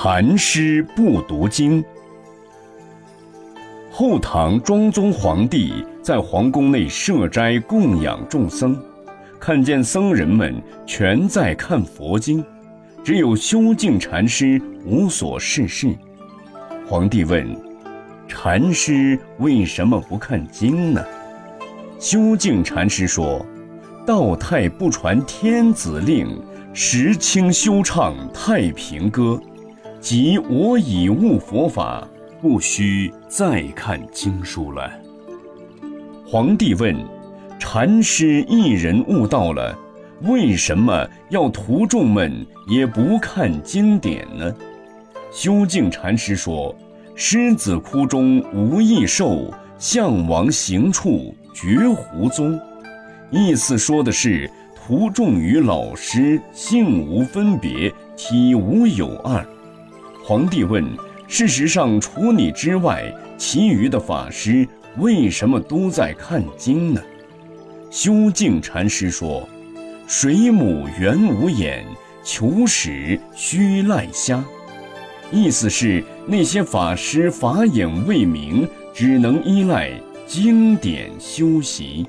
禅师不读经。后唐庄宗皇帝在皇宫内设斋供养众僧，看见僧人们全在看佛经，只有修静禅师无所事事。皇帝问：“禅师为什么不看经呢？”修静禅师说：“道太不传天子令，时清修唱太平歌。”即我已悟佛法，不需再看经书了。皇帝问：“禅师一人悟道了，为什么要徒众们也不看经典呢？”修净禅师说：“狮子窟中无异兽，象王行处绝胡踪。”意思说的是徒众与老师性无分别，体无有二。皇帝问：“事实上，除你之外，其余的法师为什么都在看经呢？”修静禅师说：“水母原无眼，求屎须赖虾。”意思是那些法师法眼未明，只能依赖经典修习。